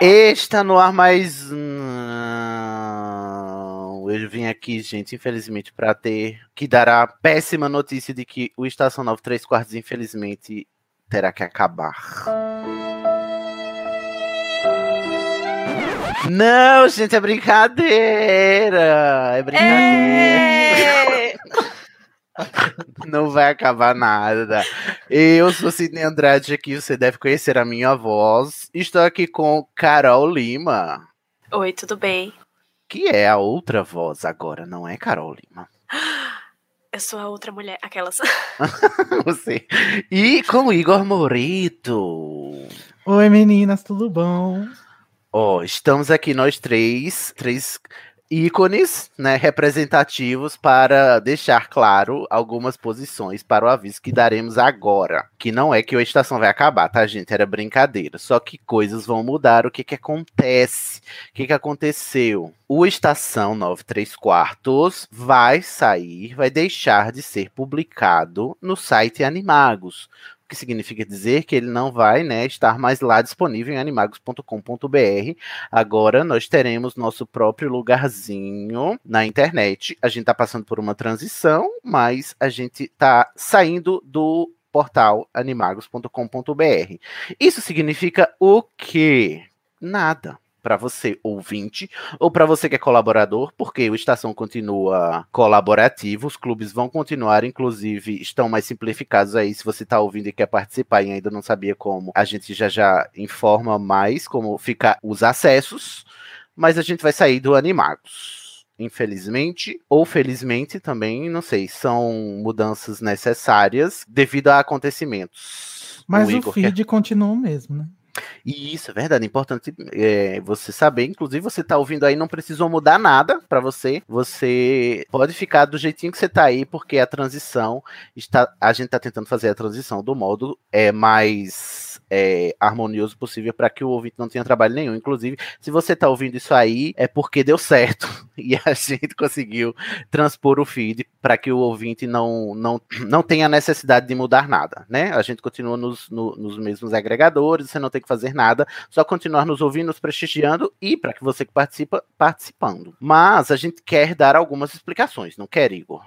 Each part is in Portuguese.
Está no ar mais. Eu vim aqui, gente, infelizmente, para ter que dar a péssima notícia de que o Estação 9 3 quartos, infelizmente, terá que acabar. Não, gente, é brincadeira! É brincadeira! É... Não vai acabar nada. Eu sou Sidney Andrade aqui, você deve conhecer a minha voz. Estou aqui com Carol Lima. Oi, tudo bem? Que é a outra voz agora, não é Carol Lima. Eu sou a outra mulher, aquelas. você. E com Igor Morito. Oi, meninas, tudo bom? Ó, oh, estamos aqui nós três, três ícones né, representativos para deixar claro algumas posições para o aviso que daremos agora. Que não é que a estação vai acabar, tá, gente? Era brincadeira. Só que coisas vão mudar. O que, que acontece? O que, que aconteceu? O Estação 93 Quartos vai sair, vai deixar de ser publicado no site Animagos que significa dizer que ele não vai né, estar mais lá disponível em animagos.com.br. Agora nós teremos nosso próprio lugarzinho na internet. A gente está passando por uma transição, mas a gente está saindo do portal animagos.com.br. Isso significa o quê? Nada para você ouvinte ou para você que é colaborador, porque o Estação continua colaborativo, os clubes vão continuar, inclusive estão mais simplificados aí. Se você está ouvindo e quer participar e ainda não sabia como, a gente já já informa mais como ficar os acessos, mas a gente vai sair do Animagos infelizmente, ou felizmente também, não sei, são mudanças necessárias devido a acontecimentos. Mas o, o feed quer... continua o mesmo, né? E isso é verdade, é importante é, você saber. Inclusive, você está ouvindo aí, não precisou mudar nada para você. Você pode ficar do jeitinho que você está aí, porque a transição está. A gente está tentando fazer a transição do modo é, mais é, harmonioso possível para que o ouvinte não tenha trabalho nenhum. Inclusive, se você está ouvindo isso aí, é porque deu certo e a gente conseguiu transpor o feed para que o ouvinte não, não, não tenha necessidade de mudar nada, né? A gente continua nos, no, nos mesmos agregadores, você não tem que fazer nada, só continuar nos ouvindo, nos prestigiando e para que você que participa, participando. Mas a gente quer dar algumas explicações, não quer, Igor?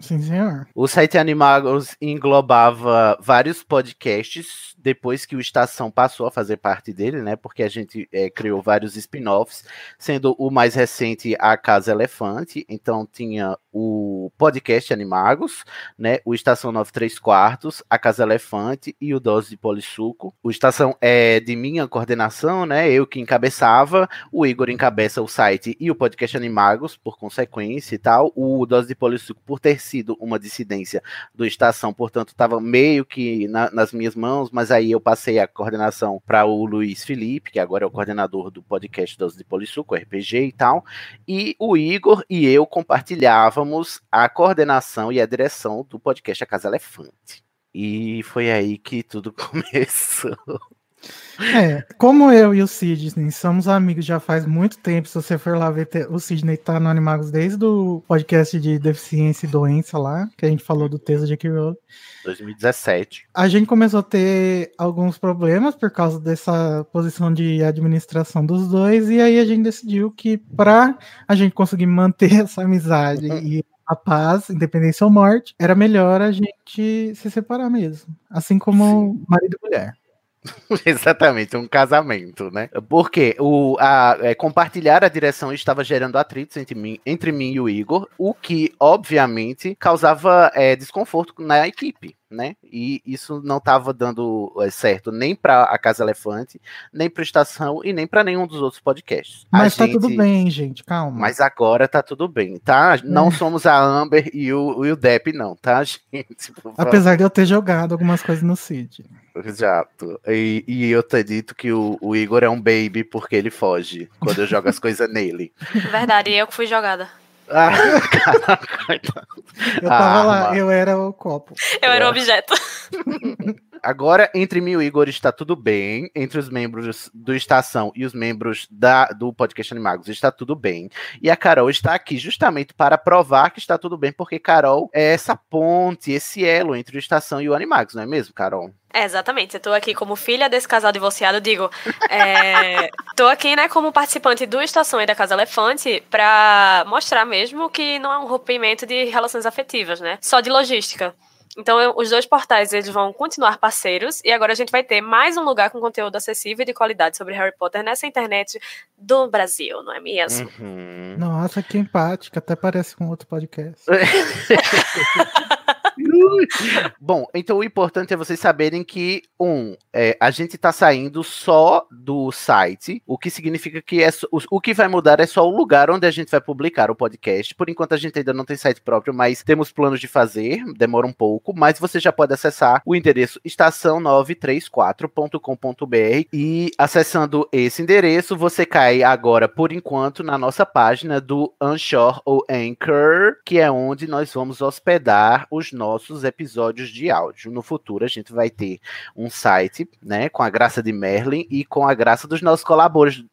Sim, senhor. O site Animagos englobava vários podcasts depois que o Estação passou a fazer parte dele, né? Porque a gente é, criou vários spin-offs, sendo o mais recente a Casa Elefante. Então tinha o podcast Animagos, né? O Estação 93 Quartos, a Casa Elefante e o Dose de Polissuco. O Estação é de minha coordenação, né? Eu que encabeçava, o Igor encabeça o site e o podcast Animagos, por consequência e tal. O Dose de Polissuco, por ter sido uma dissidência do Estação, portanto, estava meio que na, nas minhas mãos, mas aí eu passei a coordenação para o Luiz Felipe, que agora é o coordenador do podcast dos de Polissuco, RPG e tal, e o Igor e eu compartilhávamos a coordenação e a direção do podcast A Casa Elefante. E foi aí que tudo começou. É, como eu e o Sidney somos amigos já faz muito tempo, se você for lá ver, o Sidney tá no Animagos desde o podcast de deficiência e doença lá, que a gente falou do texto de J.K. Rowling. 2017. A gente começou a ter alguns problemas por causa dessa posição de administração dos dois, e aí a gente decidiu que para a gente conseguir manter essa amizade uhum. e a paz, independência ou morte, era melhor a gente se separar mesmo. Assim como Sim. marido e mulher. Exatamente, um casamento, né? Porque o, a, é, compartilhar a direção estava gerando atritos entre mim, entre mim e o Igor, o que, obviamente, causava é, desconforto na equipe né? E isso não estava dando é, certo nem para a Casa Elefante, nem para Estação e nem para nenhum dos outros podcasts. Mas a tá gente... tudo bem, gente, calma. Mas agora tá tudo bem, tá? Não é. somos a Amber e o, e o Depp, não, tá, gente? Apesar de eu ter jogado algumas coisas no Cid. Exato. E, e eu ter dito que o, o, Igor é um baby porque ele foge quando eu jogo as coisas nele. Verdade, eu que fui jogada. Ah, caraca, eu tava ah, lá, mano. eu era o copo. Eu era o objeto. Agora, entre mim e o Igor está tudo bem. Entre os membros do Estação e os membros da, do podcast Animagos está tudo bem. E a Carol está aqui justamente para provar que está tudo bem, porque Carol é essa ponte, esse elo entre o Estação e o Animagos, não é mesmo, Carol? É, exatamente. Eu tô aqui como filha desse casal divorciado, digo. É, tô aqui, né, como participante do Estação e da Casa Elefante pra mostrar mesmo que não é um rompimento de relações afetivas, né? Só de logística. Então, eu, os dois portais eles vão continuar parceiros e agora a gente vai ter mais um lugar com conteúdo acessível e de qualidade sobre Harry Potter nessa internet do Brasil, não é mesmo? Uhum. Nossa, que empática, até parece com outro podcast. Bom, então o importante é vocês saberem que, um, é, a gente tá saindo só do site, o que significa que é, o, o que vai mudar é só o lugar onde a gente vai publicar o podcast. Por enquanto a gente ainda não tem site próprio, mas temos planos de fazer, demora um pouco, mas você já pode acessar o endereço estação934.com.br e acessando esse endereço, você cai agora, por enquanto, na nossa página do Anchor ou Anchor, que é onde nós vamos hospedar os nossos episódios de áudio. No futuro a gente vai ter um site, né, com a graça de Merlin e com a graça dos nossos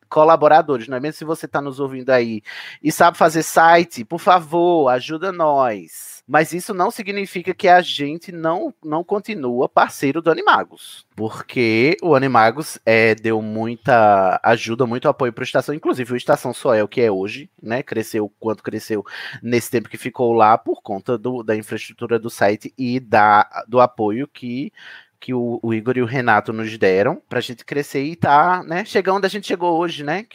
colaboradores, não é mesmo? Se você está nos ouvindo aí e sabe fazer site, por favor, ajuda nós. Mas isso não significa que a gente não, não continua parceiro do Animagos. Porque o Animagos é, deu muita ajuda, muito apoio para o Estação. Inclusive, o Estação só é o que é hoje, né? Cresceu quanto cresceu nesse tempo que ficou lá por conta do, da infraestrutura do site e da, do apoio que que o, o, Igor e o Renato nos deram pra gente crescer e tá, né, chegar onde a gente chegou hoje, né?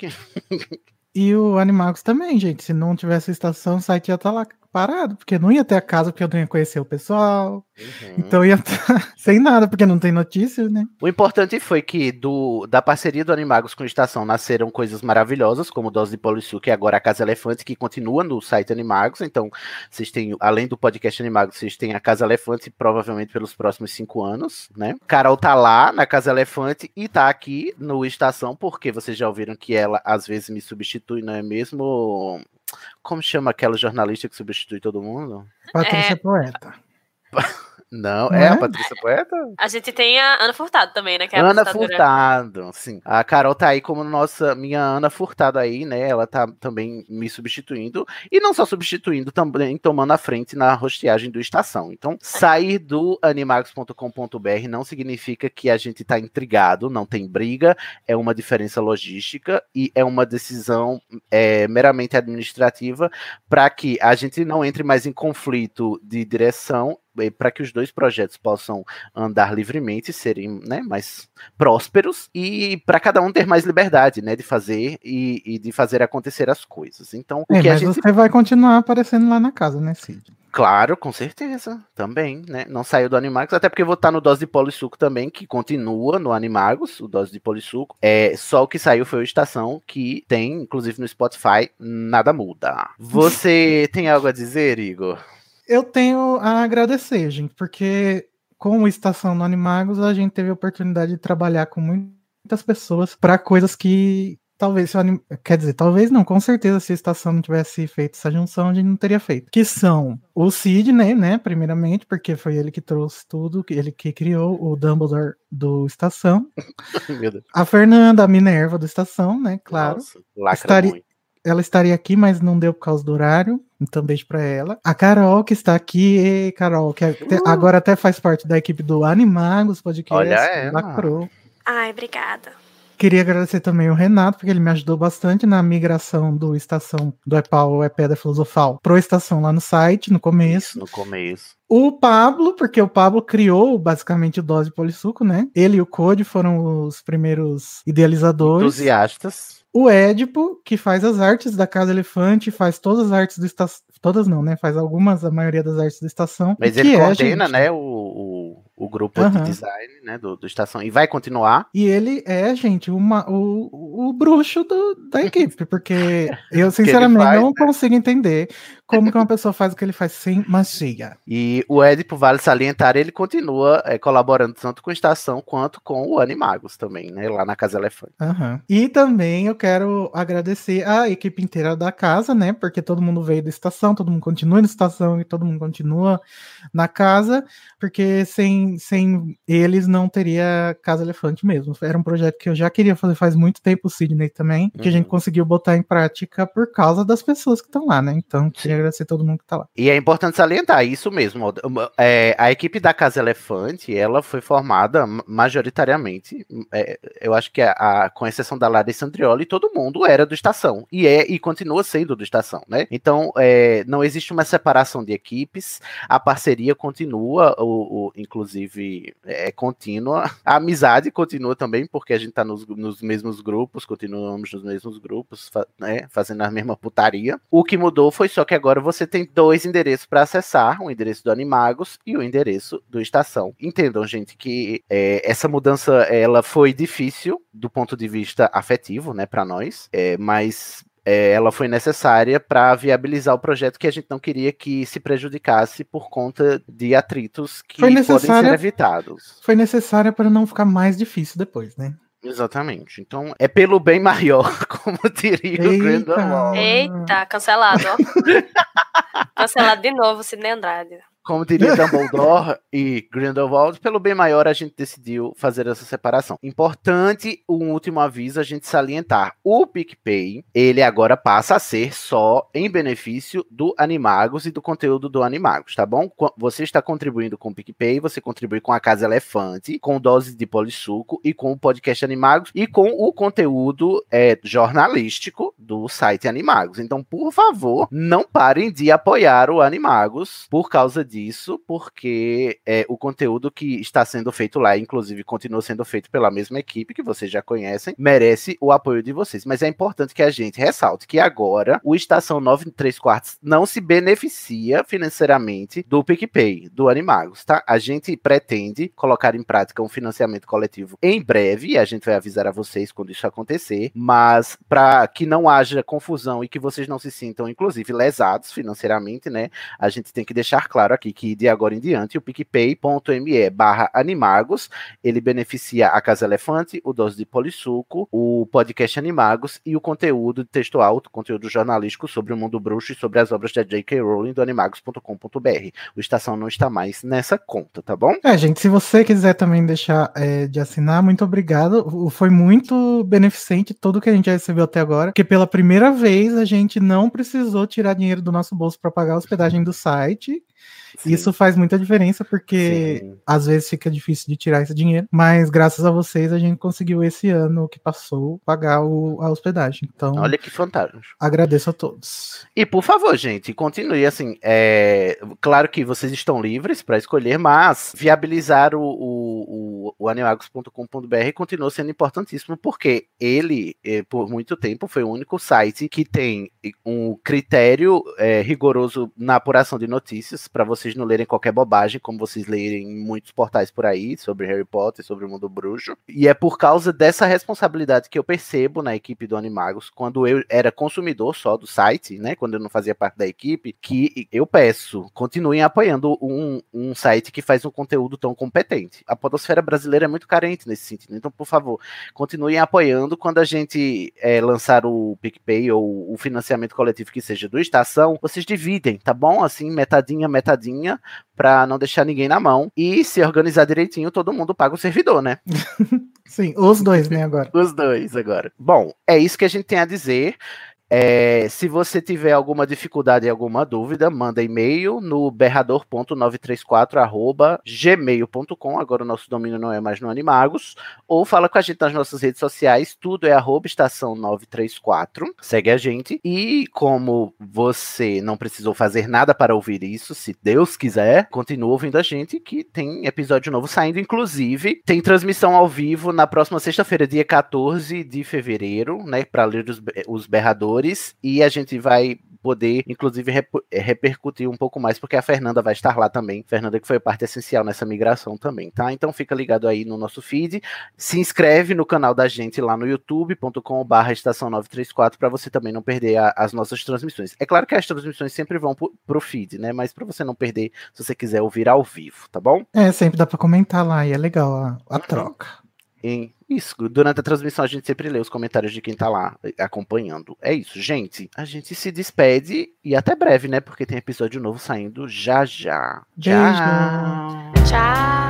E o Animagos também, gente. Se não tivesse estação, o site ia estar lá parado, porque não ia ter a casa, porque eu não ia conhecer o pessoal. Uhum. Então ia estar sem nada, porque não tem notícia, né? O importante foi que do, da parceria do Animagos com a Estação nasceram coisas maravilhosas, como Dose de Polissu, que é agora a Casa Elefante, que continua no site Animagos. Então, vocês têm, além do podcast Animagos, vocês têm a Casa Elefante, provavelmente pelos próximos cinco anos, né? Carol tá lá na Casa Elefante e tá aqui no Estação, porque vocês já ouviram que ela às vezes me substitui, não é mesmo? Como chama aquela jornalista que substitui todo mundo? Patrícia é... Poeta. Não, não é, é, a Patrícia Poeta? A gente tem a Ana Furtado também, né? É Ana Furtado, sim. A Carol tá aí como nossa, minha Ana Furtado aí, né? Ela tá também me substituindo. E não só substituindo, também tomando a frente na rosteagem do Estação. Então, sair do animagos.com.br não significa que a gente tá intrigado, não tem briga, é uma diferença logística e é uma decisão é, meramente administrativa para que a gente não entre mais em conflito de direção para que os dois projetos possam andar livremente, serem né, mais prósperos e para cada um ter mais liberdade, né, de fazer e, e, de fazer acontecer as coisas. Então, o é, que a gente você vai continuar aparecendo lá na casa, né, Cid? Claro, com certeza, também, né? Não saiu do Animagos, até porque eu vou estar no Dose de Polissuco também, que continua no Animagos, o Dose de Polissuco. É, só o que saiu foi o Estação, que tem, inclusive no Spotify, nada muda. Você tem algo a dizer, Igor? Eu tenho a agradecer, gente, porque com o Estação no Animagos a gente teve a oportunidade de trabalhar com muitas pessoas para coisas que talvez, anim... quer dizer, talvez não, com certeza se a estação não tivesse feito essa junção, a gente não teria feito. Que são o Sidney, né, primeiramente, porque foi ele que trouxe tudo, ele que criou o Dumbledore do Estação. a Fernanda, a Minerva do Estação, né, claro. Nossa, estaria, muito ela estaria aqui, mas não deu por causa do horário. Então, beijo pra ela. A Carol, que está aqui. Ei, Carol, que até, uh. agora até faz parte da equipe do Animagos Podcast. Olha ela. Lacrou. Ai, obrigada. Queria agradecer também o Renato, porque ele me ajudou bastante na migração do Estação do EPAL, é Pedra Filosofal, pro Estação lá no site, no começo. No começo. O Pablo, porque o Pablo criou basicamente o Dose Polissuco, né? Ele e o Code foram os primeiros idealizadores. Entusiastas o Édipo, que faz as artes da Casa Elefante, faz todas as artes do Estação. Todas não, né? Faz algumas, a maioria das artes da Estação. Mas ele é, coordena, gente... né, o, o, o grupo uhum. de design, né, do, do Estação. E vai continuar. E ele é, gente, uma, o, o bruxo do, da equipe, porque eu sinceramente faz, não né? consigo entender como que uma pessoa faz o que ele faz sem magia. E o Edipo vale salientar, ele continua é, colaborando tanto com a estação quanto com o Animagos também, né? Lá na Casa Elefante. Uhum. E também eu quero agradecer a equipe inteira da casa, né? Porque todo mundo veio da estação, todo mundo continua na estação e todo mundo continua na casa, porque sem, sem eles não teria Casa Elefante mesmo. Era um projeto que eu já queria fazer faz muito tempo, o Sidney também, que a gente uhum. conseguiu botar em prática por causa das pessoas que estão lá, né? Então, queria agradecer todo mundo que tá lá. E é importante salientar isso mesmo. É, a equipe da Casa Elefante, ela foi formada majoritariamente, é, eu acho que a, a, com exceção da Larissa Andrioli, todo mundo era do Estação. E é e continua sendo do Estação, né? Então, é, não existe uma separação de equipes, a parceria continua, o, o inclusive é contínua. A amizade continua também, porque a gente tá nos, nos mesmos grupos, continuamos nos mesmos grupos, né, fazendo a mesma putaria. O que mudou foi só que agora você tem dois endereços para acessar, o endereço do Animagos e o endereço do Estação. Entendam, gente, que é, essa mudança ela foi difícil do ponto de vista afetivo, né, para nós, é, mas é, ela foi necessária para viabilizar o projeto que a gente não queria que se prejudicasse por conta de atritos que podem ser evitados. Foi necessária para não ficar mais difícil depois, né? Exatamente. Então, é pelo bem maior, como diria Eita. o Grindelwald. Eita, cancelado, ó. cancelado de novo, Sidney Andrade. Como diria Dumbledore e Grindelwald, pelo bem maior a gente decidiu fazer essa separação. Importante, um último aviso a gente salientar. O PicPay, ele agora passa a ser só em benefício do Animagos e do conteúdo do Animagos, tá bom? Você está contribuindo com o PicPay, você contribui com a Casa Elefante, com doses de polissuco e com o podcast Animagos e com o conteúdo é, jornalístico do site Animagos. Então, por favor, não parem de apoiar o Animagos por causa disso, porque é, o conteúdo que está sendo feito lá, inclusive continua sendo feito pela mesma equipe que vocês já conhecem, merece o apoio de vocês. Mas é importante que a gente ressalte que agora o Estação 9 3 quartos não se beneficia financeiramente do PicPay, do Animagos, tá? A gente pretende colocar em prática um financiamento coletivo em breve, e a gente vai avisar a vocês quando isso acontecer, mas para que não haja confusão e que vocês não se sintam, inclusive, lesados financeiramente, né? A gente tem que deixar claro aqui que de agora em diante o picpay.me barra animagos, ele beneficia a Casa Elefante, o Dose de Polissuco, o podcast Animagos e o conteúdo de texto alto, conteúdo jornalístico sobre o mundo bruxo e sobre as obras da J.K. Rowling do animagos.com.br. O Estação não está mais nessa conta, tá bom? É, gente, se você quiser também deixar é, de assinar, muito obrigado. Foi muito beneficente tudo que a gente já recebeu até agora, porque pela primeira vez a gente não precisou tirar dinheiro do nosso bolso para pagar a hospedagem do site. Sim. Isso faz muita diferença, porque Sim. às vezes fica difícil de tirar esse dinheiro, mas graças a vocês a gente conseguiu esse ano que passou pagar o, a hospedagem. Então, olha que fantástico. Agradeço a todos. E por favor, gente, continue assim. É, claro que vocês estão livres para escolher, mas viabilizar o, o, o animagos.com.br continua sendo importantíssimo, porque ele, eh, por muito tempo, foi o único site que tem um critério é, rigoroso na apuração de notícias para você vocês não lerem qualquer bobagem, como vocês lerem em muitos portais por aí, sobre Harry Potter, sobre o mundo bruxo. E é por causa dessa responsabilidade que eu percebo na equipe do Animagos, quando eu era consumidor só do site, né? Quando eu não fazia parte da equipe, que eu peço, continuem apoiando um, um site que faz um conteúdo tão competente. A podosfera brasileira é muito carente nesse sentido. Então, por favor, continuem apoiando quando a gente é, lançar o PicPay ou o financiamento coletivo que seja do Estação, vocês dividem, tá bom? Assim, metadinha, metadinha para não deixar ninguém na mão. E se organizar direitinho, todo mundo paga o servidor, né? Sim, os dois, né, agora. os dois agora. Bom, é isso que a gente tem a dizer. É, se você tiver alguma dificuldade e alguma dúvida, manda e-mail no berrador.934@gmail.com. Agora o nosso domínio não é mais no Animagos. Ou fala com a gente nas nossas redes sociais. Tudo é arroba estação 934. Segue a gente. E como você não precisou fazer nada para ouvir isso, se Deus quiser, continua ouvindo a gente, que tem episódio novo saindo. Inclusive, tem transmissão ao vivo na próxima sexta-feira, dia 14 de fevereiro, né? Para ler os, os berradores e a gente vai poder, inclusive, eh, repercutir um pouco mais, porque a Fernanda vai estar lá também. Fernanda que foi parte essencial nessa migração também, tá? Então fica ligado aí no nosso feed. Se inscreve no canal da gente lá no youtube.com/barra estação 934 para você também não perder a, as nossas transmissões. É claro que as transmissões sempre vão pro, pro feed, né? Mas para você não perder, se você quiser ouvir ao vivo, tá bom? É, sempre dá para comentar lá e é legal a, a uhum. troca. Em isso, durante a transmissão a gente sempre lê os comentários de quem tá lá eh, acompanhando. É isso, gente. A gente se despede e até breve, né? Porque tem episódio novo saindo já já. Beijo. Tchau. Tchau.